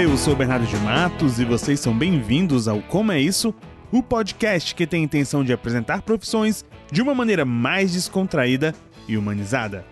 eu sou Bernardo de Matos e vocês são bem-vindos ao Como é Isso, o podcast que tem a intenção de apresentar profissões de uma maneira mais descontraída e humanizada.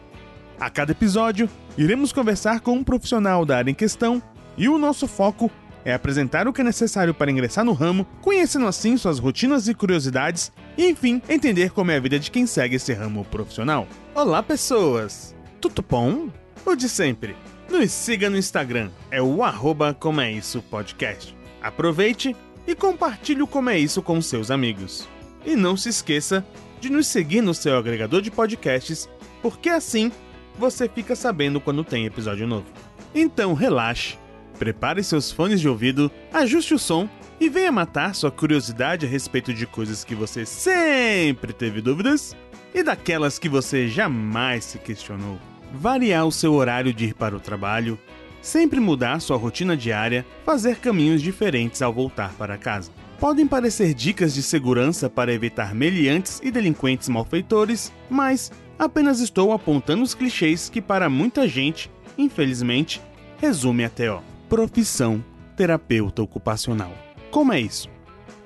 A cada episódio, iremos conversar com um profissional da área em questão e o nosso foco é apresentar o que é necessário para ingressar no ramo, conhecendo assim suas rotinas e curiosidades, e enfim, entender como é a vida de quem segue esse ramo profissional. Olá, pessoas! Tudo bom? O de sempre. Nos siga no Instagram, é o arroba Como é Isso Podcast. Aproveite e compartilhe o Como é Isso com seus amigos. E não se esqueça de nos seguir no seu agregador de podcasts, porque assim você fica sabendo quando tem episódio novo. Então relaxe, prepare seus fones de ouvido, ajuste o som e venha matar sua curiosidade a respeito de coisas que você sempre teve dúvidas e daquelas que você jamais se questionou. Variar o seu horário de ir para o trabalho, sempre mudar sua rotina diária, fazer caminhos diferentes ao voltar para casa. Podem parecer dicas de segurança para evitar meliantes e delinquentes malfeitores, mas apenas estou apontando os clichês que para muita gente, infelizmente, resume a TO. Profissão terapeuta ocupacional. Como é isso?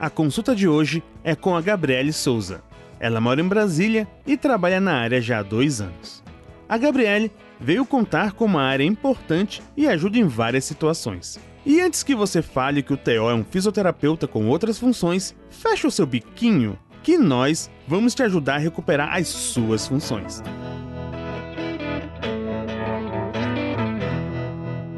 A consulta de hoje é com a Gabriele Souza. Ela mora em Brasília e trabalha na área já há dois anos. A Gabriele veio contar como a área é importante e ajuda em várias situações. E antes que você fale que o TO é um fisioterapeuta com outras funções, feche o seu biquinho que nós vamos te ajudar a recuperar as suas funções.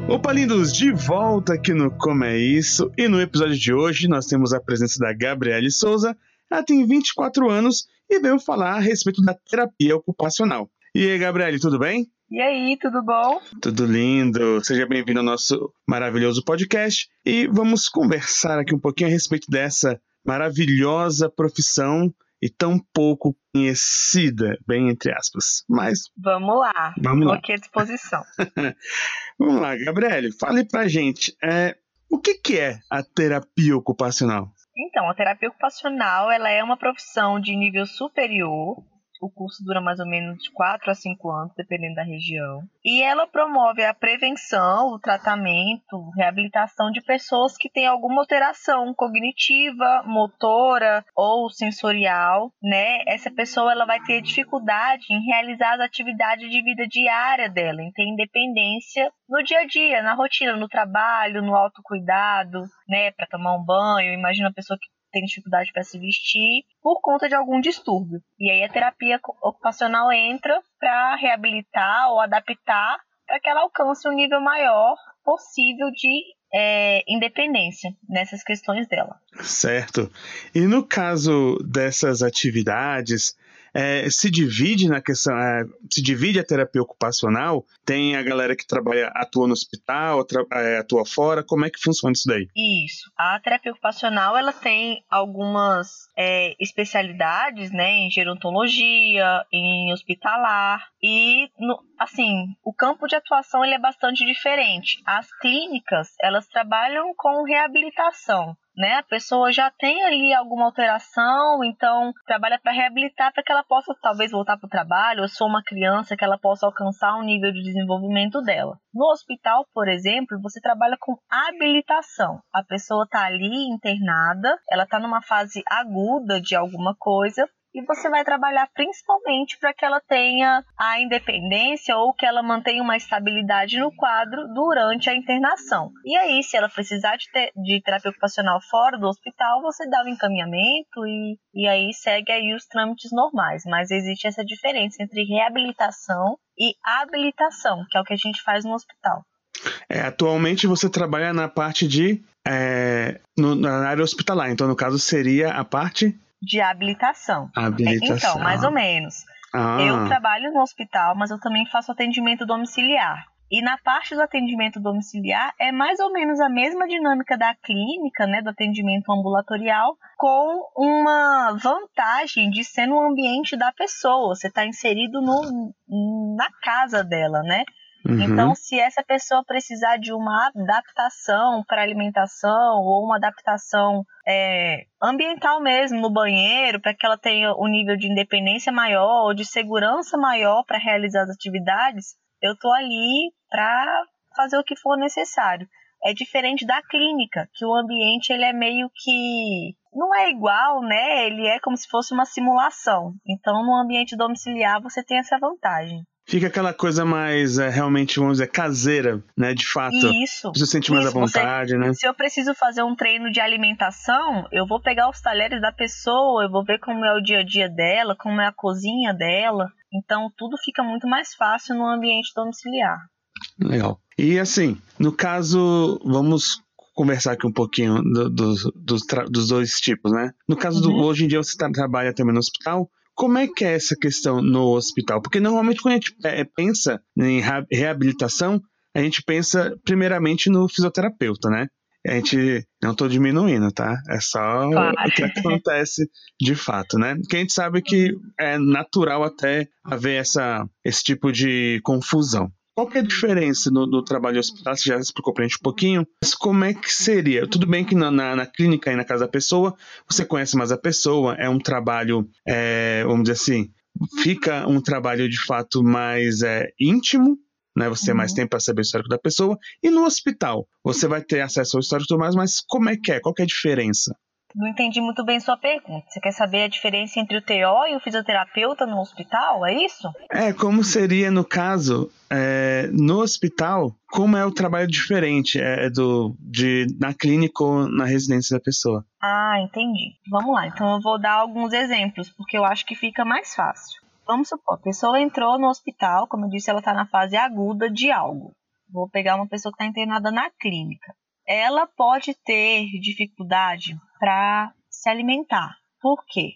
Opa, lindos! De volta aqui no Como é Isso. E no episódio de hoje nós temos a presença da Gabriele Souza. Ela tem 24 anos e veio falar a respeito da terapia ocupacional. E aí, Gabriele, tudo bem? E aí, tudo bom? Tudo lindo. Seja bem-vindo ao nosso maravilhoso podcast e vamos conversar aqui um pouquinho a respeito dessa maravilhosa profissão e tão pouco conhecida, bem entre aspas. Mas vamos lá. Vamos lá. aqui à disposição. vamos lá, Gabriele, fale pra gente, é, o que, que é a terapia ocupacional? Então, a terapia ocupacional, ela é uma profissão de nível superior. O curso dura mais ou menos de 4 a 5 anos, dependendo da região. E ela promove a prevenção, o tratamento, reabilitação de pessoas que têm alguma alteração cognitiva, motora ou sensorial, né? Essa pessoa ela vai ter dificuldade em realizar as atividades de vida diária dela, em ter independência no dia a dia, na rotina, no trabalho, no autocuidado, né, para tomar um banho. Imagina uma pessoa que tem dificuldade para se vestir por conta de algum distúrbio. E aí a terapia ocupacional entra para reabilitar ou adaptar para que ela alcance um nível maior possível de é, independência nessas questões dela. Certo. E no caso dessas atividades, é, se divide na questão, é, se divide a terapia ocupacional, tem a galera que trabalha, atua no hospital, é, atua fora, como é que funciona isso daí? Isso. A terapia ocupacional, ela tem algumas é, especialidades, né, em gerontologia, em hospitalar, e, no, assim, o campo de atuação ele é bastante diferente. As clínicas, elas trabalham com reabilitação, né? A pessoa já tem ali alguma alteração, então trabalha para reabilitar para que ela possa talvez voltar para o trabalho, ou sou uma criança que ela possa alcançar um nível de desenvolvimento dela. No hospital, por exemplo, você trabalha com habilitação. A pessoa está ali internada, ela está numa fase aguda de alguma coisa, e você vai trabalhar principalmente para que ela tenha a independência ou que ela mantenha uma estabilidade no quadro durante a internação. E aí, se ela precisar de, ter, de terapia ocupacional fora do hospital, você dá o um encaminhamento e, e aí segue aí os trâmites normais. Mas existe essa diferença entre reabilitação e habilitação, que é o que a gente faz no hospital. É, atualmente você trabalha na parte de. É, no, na área hospitalar, então no caso seria a parte de habilitação. habilitação. Então, mais ou menos. Ah. Eu trabalho no hospital, mas eu também faço atendimento domiciliar. E na parte do atendimento domiciliar é mais ou menos a mesma dinâmica da clínica, né, do atendimento ambulatorial, com uma vantagem de ser no ambiente da pessoa. Você está inserido no, na casa dela, né? Uhum. Então, se essa pessoa precisar de uma adaptação para alimentação ou uma adaptação é, ambiental mesmo no banheiro, para que ela tenha um nível de independência maior ou de segurança maior para realizar as atividades, eu estou ali para fazer o que for necessário. é diferente da clínica, que o ambiente ele é meio que não é igual, né? Ele é como se fosse uma simulação. Então, no ambiente domiciliar você tem essa vantagem. Fica aquela coisa mais, é, realmente, vamos dizer, caseira, né? De fato. Isso. Você sente mais à vontade, você, né? Se eu preciso fazer um treino de alimentação, eu vou pegar os talheres da pessoa, eu vou ver como é o dia a dia dela, como é a cozinha dela. Então, tudo fica muito mais fácil no ambiente domiciliar. Legal. E assim, no caso, vamos conversar aqui um pouquinho do, do, dos, dos dois tipos, né? No caso do, Uhum. hoje em dia você trabalha também no hospital. Como é que é essa questão no hospital? Porque normalmente quando a gente é, pensa em rea- reabilitação, a gente pensa primeiramente no fisioterapeuta, né? A gente não estou diminuindo, tá? É só Claro. o que acontece de fato, né? Porque a gente sabe que é natural até haver essa, esse tipo de confusão. Qual que é a diferença no, no trabalho hospitalar? Você já explicou pra gente um pouquinho. Mas como é que seria? Tudo bem que na, na, na clínica e na casa da pessoa, você conhece mais a pessoa, é um trabalho, é, vamos dizer assim, fica um trabalho de fato mais é, íntimo, né? Você tem mais Uhum. tempo para saber o histórico da pessoa. E no hospital, você vai ter acesso ao histórico e tudo mais, mas como é que é? Qual que é a diferença? Não entendi muito bem sua pergunta. Você quer saber a diferença entre o TO e o fisioterapeuta no hospital? É isso? É, como seria no caso, é, no hospital, como é o trabalho diferente é, do, de, na clínica ou na residência da pessoa? Ah, entendi. Vamos lá. Então eu vou dar alguns exemplos, porque eu acho que fica mais fácil. Vamos supor, a pessoa entrou no hospital, como eu disse, ela está na fase aguda de algo. Vou pegar uma pessoa que está internada na clínica. Ela pode ter dificuldade para se alimentar. Por quê?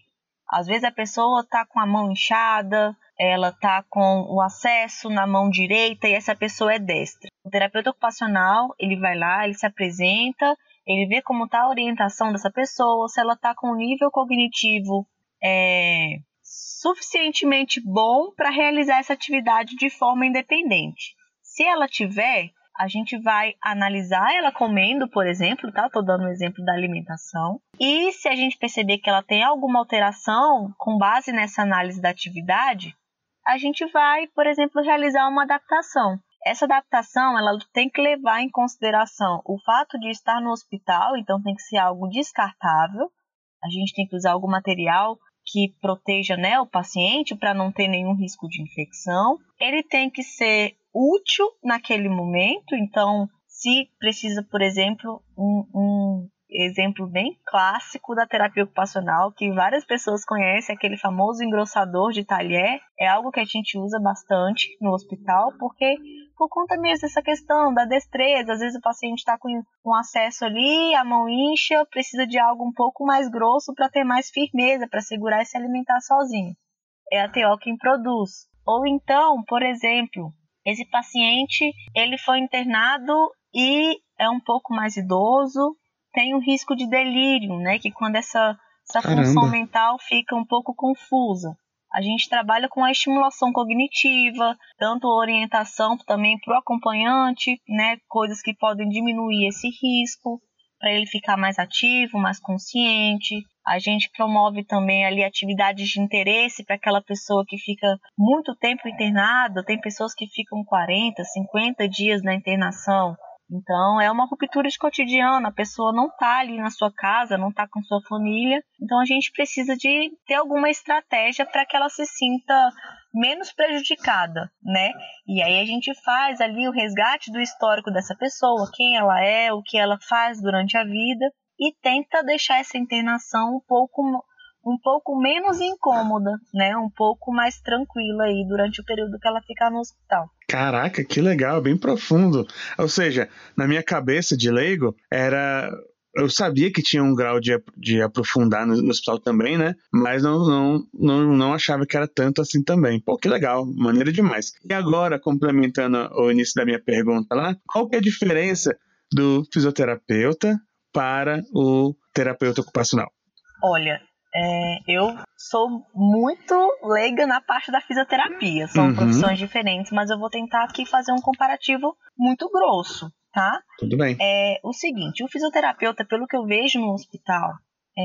Às vezes a pessoa está com a mão inchada, ela está com o acesso na mão direita e essa pessoa é destra. O terapeuta ocupacional, ele vai lá, ele se apresenta, ele vê como está a orientação dessa pessoa, se ela está com um nível cognitivo é, suficientemente bom para realizar essa atividade de forma independente. Se ela tiver, a gente vai analisar ela comendo, por exemplo, tá? Tô dando um exemplo da alimentação. E se a gente perceber que ela tem alguma alteração com base nessa análise da atividade, a gente vai, por exemplo, realizar uma adaptação. Essa adaptação, ela tem que levar em consideração o fato de estar no hospital, então tem que ser algo descartável. A gente tem que usar algum material que proteja né, o paciente para não ter nenhum risco de infecção. Ele tem que ser útil naquele momento, então, se precisa, por exemplo, um, um exemplo bem clássico da terapia ocupacional, que várias pessoas conhecem, aquele famoso engrossador de talher, é algo que a gente usa bastante no hospital, porque por conta mesmo dessa questão da destreza, às vezes o paciente está com um acesso ali, a mão incha, precisa de algo um pouco mais grosso para ter mais firmeza, para segurar e se alimentar sozinho. É a TO quem produz. Ou então, por exemplo, esse paciente ele foi internado e é um pouco mais idoso, tem um risco de delírio, né? Que quando essa, essa função mental fica um pouco confusa. A gente trabalha com a estimulação cognitiva, tanto orientação também para o acompanhante, né? Coisas que podem diminuir esse risco, para ele ficar mais ativo, mais consciente. A gente promove também ali atividades de interesse para aquela pessoa que fica muito tempo internada. Tem pessoas que ficam 40, 50 dias na internação. Então, é uma ruptura de cotidiano, a pessoa não está ali na sua casa, não está com sua família. Então, a gente precisa de ter alguma estratégia para que ela se sinta menos prejudicada, né? E aí a gente faz ali o resgate do histórico dessa pessoa, quem ela é, o que ela faz durante a vida e tenta deixar essa internação um pouco um pouco menos incômoda, né? Um pouco mais tranquila aí durante o período que ela ficar no hospital. Caraca, que legal, bem profundo. Ou seja, na minha cabeça de leigo, era. Eu sabia que tinha um grau de, de aprofundar no, no hospital também, né? Mas não, não, não, não achava que era tanto assim também. Pô, que legal, maneira demais. E agora, complementando o início da minha pergunta lá, qual que é a diferença do fisioterapeuta para o terapeuta ocupacional? Olha, é, eu sou muito leiga na parte da fisioterapia. São Uhum. profissões diferentes, mas eu vou tentar aqui fazer um comparativo muito grosso, tá? Tudo bem. É o seguinte, o fisioterapeuta, pelo que eu vejo no hospital, é,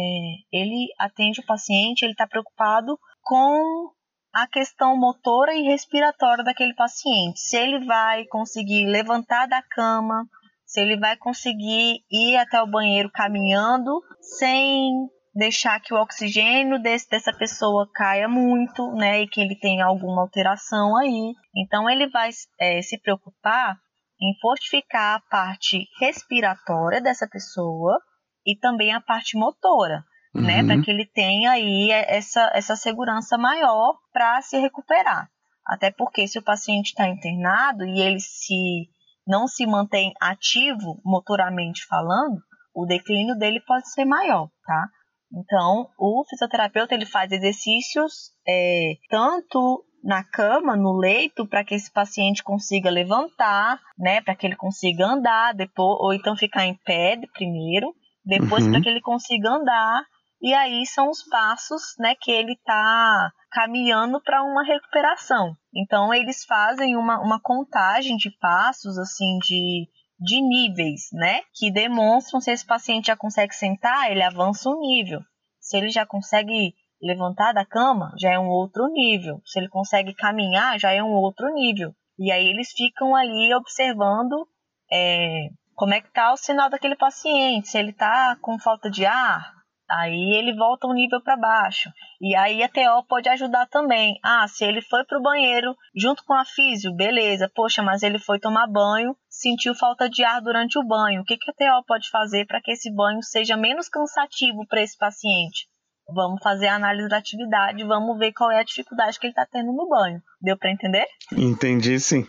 ele atende o paciente, ele está preocupado com a questão motora e respiratória daquele paciente. Se ele vai conseguir levantar da cama, se ele vai conseguir ir até o banheiro caminhando sem deixar que o oxigênio desse, dessa pessoa caia muito, né, e que ele tenha alguma alteração aí. Então ele vai é, se preocupar em fortificar a parte respiratória dessa pessoa e também a parte motora, né, uhum. né, para que ele tenha aí essa, essa segurança maior para se recuperar. Até porque se o paciente está internado e ele se não se mantém ativo motoramente falando, o declínio dele pode ser maior, tá? Então, o fisioterapeuta ele faz exercícios é, tanto na cama, no leito, para que esse paciente consiga levantar, né, para que ele consiga andar, depois, ou então ficar em pé primeiro, depois uhum. para que ele consiga andar, e aí são os passos, né, que ele está caminhando para uma recuperação. Então eles fazem uma, uma contagem de passos, assim, de de níveis, né? Que demonstram se esse paciente já consegue sentar, ele avança um nível. Se ele já consegue levantar da cama, já é um outro nível. Se ele consegue caminhar, já é um outro nível. E aí eles ficam ali observando é, como é que tá o sinal daquele paciente, se ele está com falta de ar, Aí ele volta um nível para baixo. E aí a TO pode ajudar também. Ah, se ele foi para o banheiro junto com a físio, beleza. Poxa, mas ele foi tomar banho, sentiu falta de ar durante o banho. O que, que a TO pode fazer para que esse banho seja menos cansativo para esse paciente? Vamos fazer a análise da atividade, vamos ver qual é a dificuldade que ele está tendo no banho. Deu para entender? Entendi, sim.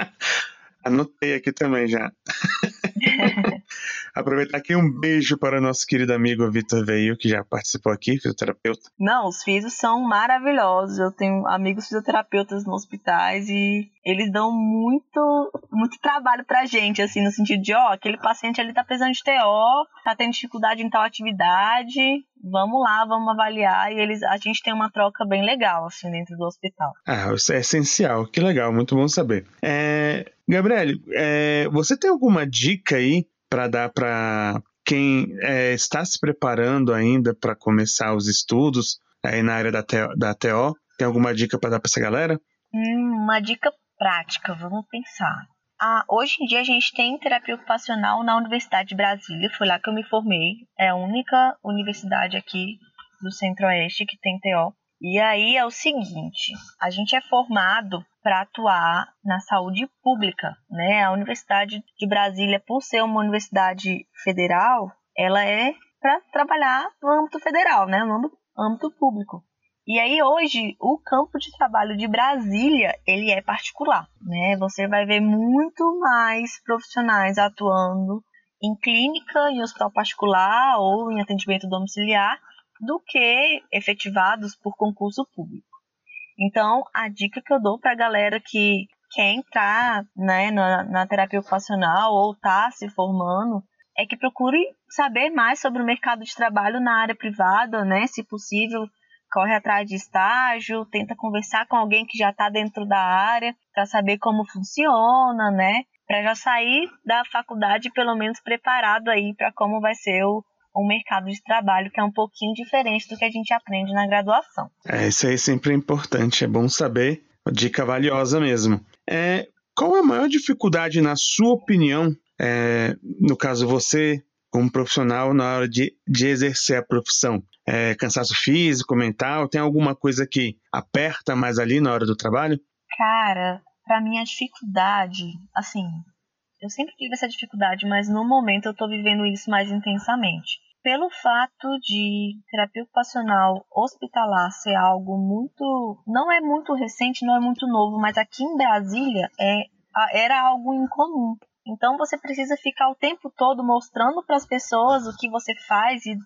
Anotei aqui também já. Aproveitar aqui um beijo para o nosso querido amigo Vitor Veio, que já participou aqui, fisioterapeuta. Não, os fisios são maravilhosos. Eu tenho amigos fisioterapeutas nos hospitais e eles dão muito, muito trabalho pra gente, assim, no sentido de, ó, aquele paciente ali tá precisando de TO, tá tendo dificuldade em tal atividade, vamos lá, vamos avaliar. E eles, a gente tem uma troca bem legal, assim, dentro do hospital. Ah, isso é essencial, que legal, muito bom saber. É, Gabriele, é, você tem alguma dica aí para dar para quem é, está se preparando ainda para começar os estudos aí na área da TO? Da TO? Tem alguma dica para dar para essa galera? Hum, uma dica prática, vamos pensar. Ah, hoje em dia a gente tem terapia ocupacional na Universidade de Brasília, foi lá que eu me formei. É a única universidade aqui do Centro-Oeste que tem TO. E aí é o seguinte, a gente é formado para atuar na saúde pública, né? A Universidade de Brasília, por ser uma universidade federal, ela é para trabalhar no âmbito federal, né? No âmbito público. E aí hoje o campo de trabalho de Brasília ele é particular, né? Você vai ver muito mais profissionais atuando em clínica, em hospital particular ou em atendimento domiciliar do que efetivados por concurso público. Então, a dica que eu dou para a galera que quer entrar né, na, na terapia ocupacional ou está se formando é que procure saber mais sobre o mercado de trabalho na área privada, né? Se possível, corre atrás de estágio, tenta conversar com alguém que já está dentro da área para saber como funciona, né? Para já sair da faculdade pelo menos preparado aí para como vai ser o, o mercado de trabalho, que é um pouquinho diferente do que a gente aprende na graduação. É, isso aí sempre é importante, é bom saber, dica valiosa mesmo. É, qual é a maior dificuldade, na sua opinião, é, no caso você, como profissional, na hora de, de exercer a profissão? é, cansaço físico, mental? Tem alguma coisa que aperta mais ali na hora do trabalho? Cara, para mim a dificuldade, assim, eu sempre tive essa dificuldade, mas no momento eu tô vivendo isso mais intensamente. Pelo fato de terapia ocupacional hospitalar ser algo muito. não é muito recente, não é muito novo, mas aqui em Brasília é, era algo incomum. Então você precisa ficar o tempo todo mostrando para as pessoas o que você faz e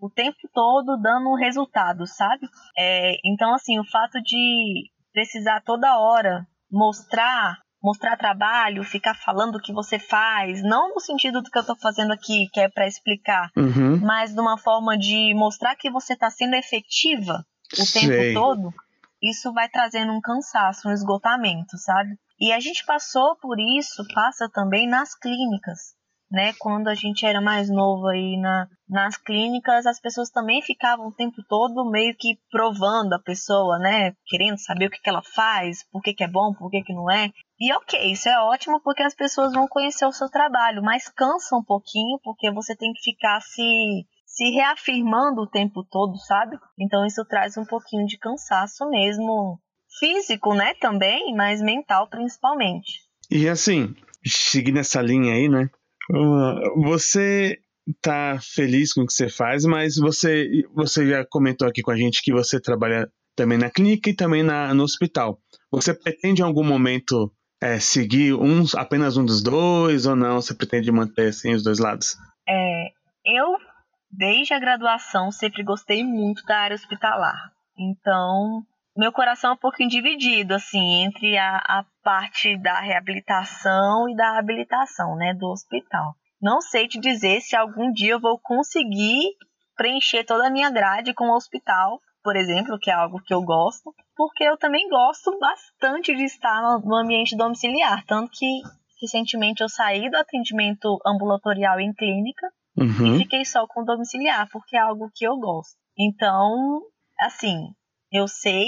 o tempo todo dando um resultado, sabe? É, então, assim, o fato de precisar toda hora mostrar mostrar trabalho, ficar falando o que você faz, não no sentido do que eu estou fazendo aqui, que é para explicar, uhum. mas de uma forma de mostrar que você está sendo efetiva o Sei. tempo todo, isso vai trazendo um cansaço, um esgotamento, sabe? E a gente passou por isso, passa também nas clínicas. né? Quando a gente era mais novo aí na, nas clínicas, as pessoas também ficavam o tempo todo meio que provando a pessoa, né? Querendo saber o que, que ela faz, por que, que é bom, por que, que não é. E ok, isso é ótimo porque as pessoas vão conhecer o seu trabalho, mas cansa um pouquinho porque você tem que ficar se, se reafirmando o tempo todo, sabe? Então isso traz um pouquinho de cansaço mesmo, físico, né, também, mas mental principalmente. E assim, seguindo essa linha aí, né? Você tá feliz com o que você faz, mas você, você já comentou aqui com a gente que você trabalha também na clínica e também na, no hospital. Você pretende em algum momento é, seguir um, apenas um dos dois ou não? Você pretende manter assim os dois lados? É, eu, desde a graduação, sempre gostei muito da área hospitalar. Então, meu coração é um pouquinho dividido, assim, entre a, a parte da reabilitação e da habilitação, né, do hospital. Não sei te dizer se algum dia eu vou conseguir preencher toda a minha grade com o hospital, por exemplo, que é algo que eu gosto, porque eu também gosto bastante de estar no ambiente domiciliar, tanto que recentemente eu saí do atendimento ambulatorial em clínica uhum. e fiquei só com domiciliar, porque é algo que eu gosto. Então, assim, eu sei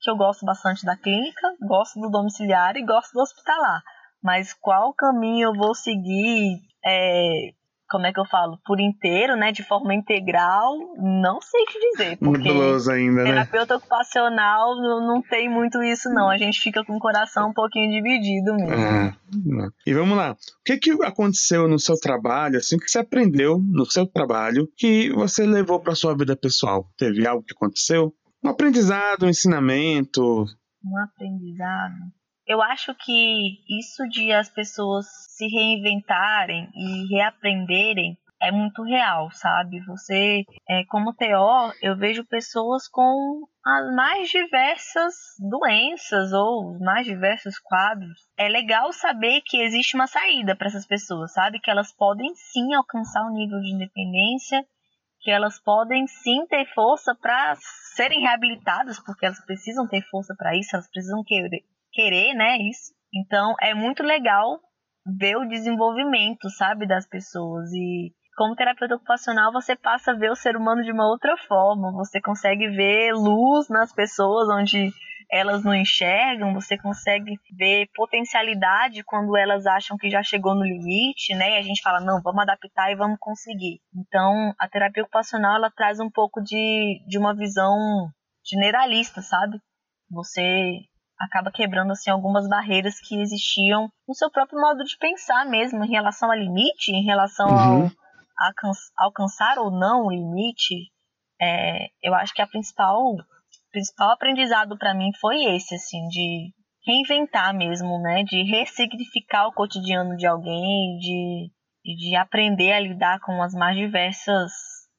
que eu gosto bastante da clínica, gosto do domiciliar e gosto do hospitalar. Mas qual caminho eu vou seguir, é, como é que eu falo, por inteiro, né, de forma integral, não sei te dizer. Porque ainda, né? terapeuta ocupacional não, não, tem muito isso, não. A gente fica com o coração um pouquinho dividido mesmo. É, e vamos lá. O que, que aconteceu no seu trabalho, assim, que você aprendeu no seu trabalho, que você levou para sua vida pessoal? Teve algo que aconteceu? Um aprendizado, um ensinamento. Um aprendizado. Eu acho que isso de as pessoas se reinventarem e reaprenderem é muito real, sabe? Você, é, como TO, eu vejo pessoas com as mais diversas doenças ou os mais diversos quadros. É legal saber que existe uma saída para essas pessoas, sabe? Que elas podem sim alcançar um nível de independência que elas podem sim ter força para serem reabilitadas, porque elas precisam ter força para isso, elas precisam querer, querer, né, isso. Então, é muito legal ver o desenvolvimento, sabe, das pessoas e como terapeuta ocupacional, você passa a ver o ser humano de uma outra forma, você consegue ver luz nas pessoas onde elas não enxergam, você consegue ver potencialidade quando elas acham que já chegou no limite, né? E a gente fala, não, vamos adaptar e vamos conseguir. Então, a terapia ocupacional, ela traz um pouco de, de uma visão generalista, sabe? Você acaba quebrando assim algumas barreiras que existiam no seu próprio modo de pensar mesmo em relação ao limite, em relação uhum. ao alcançar ou não o limite. É, eu acho que a principal principal aprendizado para mim foi esse, assim, de reinventar mesmo, né? De ressignificar o cotidiano de alguém, de, de aprender a lidar com as mais diversas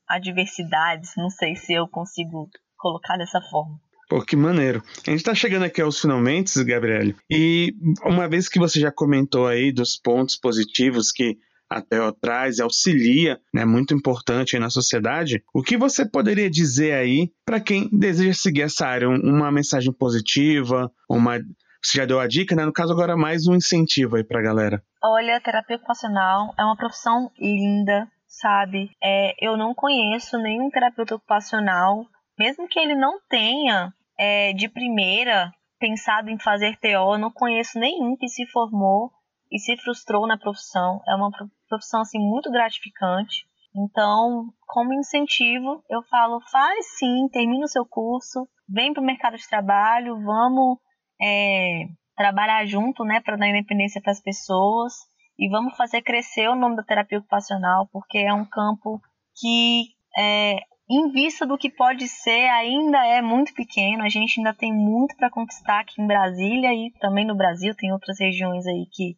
adversidades. Não sei se eu consigo colocar dessa forma. Pô, que maneiro. A gente tá chegando aqui aos finalmente, Gabriele. E uma vez que você já comentou aí dos pontos positivos que até atrás e auxilia, é né, muito importante na sociedade. O que você poderia dizer aí para quem deseja seguir essa área? Uma mensagem positiva, uma você já deu a dica, né? No caso, agora mais um incentivo aí pra galera. Olha, terapia ocupacional é uma profissão linda, sabe? É, eu não conheço nenhum terapeuta ocupacional, mesmo que ele não tenha é, de primeira pensado em fazer TO, eu não conheço nenhum que se formou e se frustrou na profissão. É uma profissão assim muito gratificante. Então, como incentivo, eu falo, faz sim, termina o seu curso, vem para o mercado de trabalho, vamos é, trabalhar junto, né, para dar independência para as pessoas e vamos fazer crescer o nome da terapia ocupacional, porque é um campo que, é, em vista do que pode ser, ainda é muito pequeno. A gente ainda tem muito para conquistar aqui em Brasília e também no Brasil, tem outras regiões aí que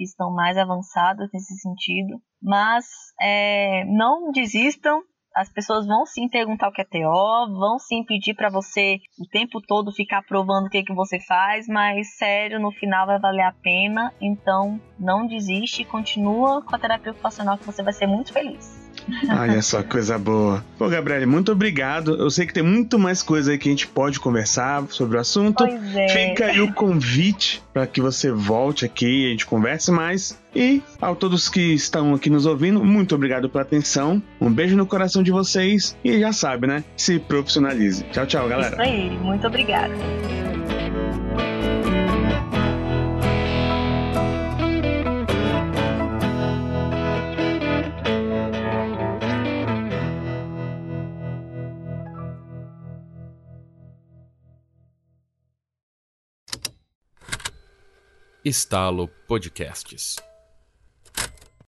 que estão mais avançadas nesse sentido. Mas é, não desistam, as pessoas vão sim perguntar o que é TO, vão sim pedir para você o tempo todo ficar provando o que, que você faz, mas sério, no final vai valer a pena. Então não desiste, continua com a terapia ocupacional que você vai ser muito feliz. Olha só, coisa boa. Pô, Gabriele, muito obrigado. Eu sei que tem muito mais coisa aí que a gente pode conversar sobre o assunto. Pois é. Fica aí o convite para que você volte aqui e a gente converse mais. E a todos que estão aqui nos ouvindo, muito obrigado pela atenção. Um beijo no coração de vocês e já sabe, né? Se profissionalize. Tchau, tchau, galera. Isso aí, muito obrigada. Estalo Podcasts.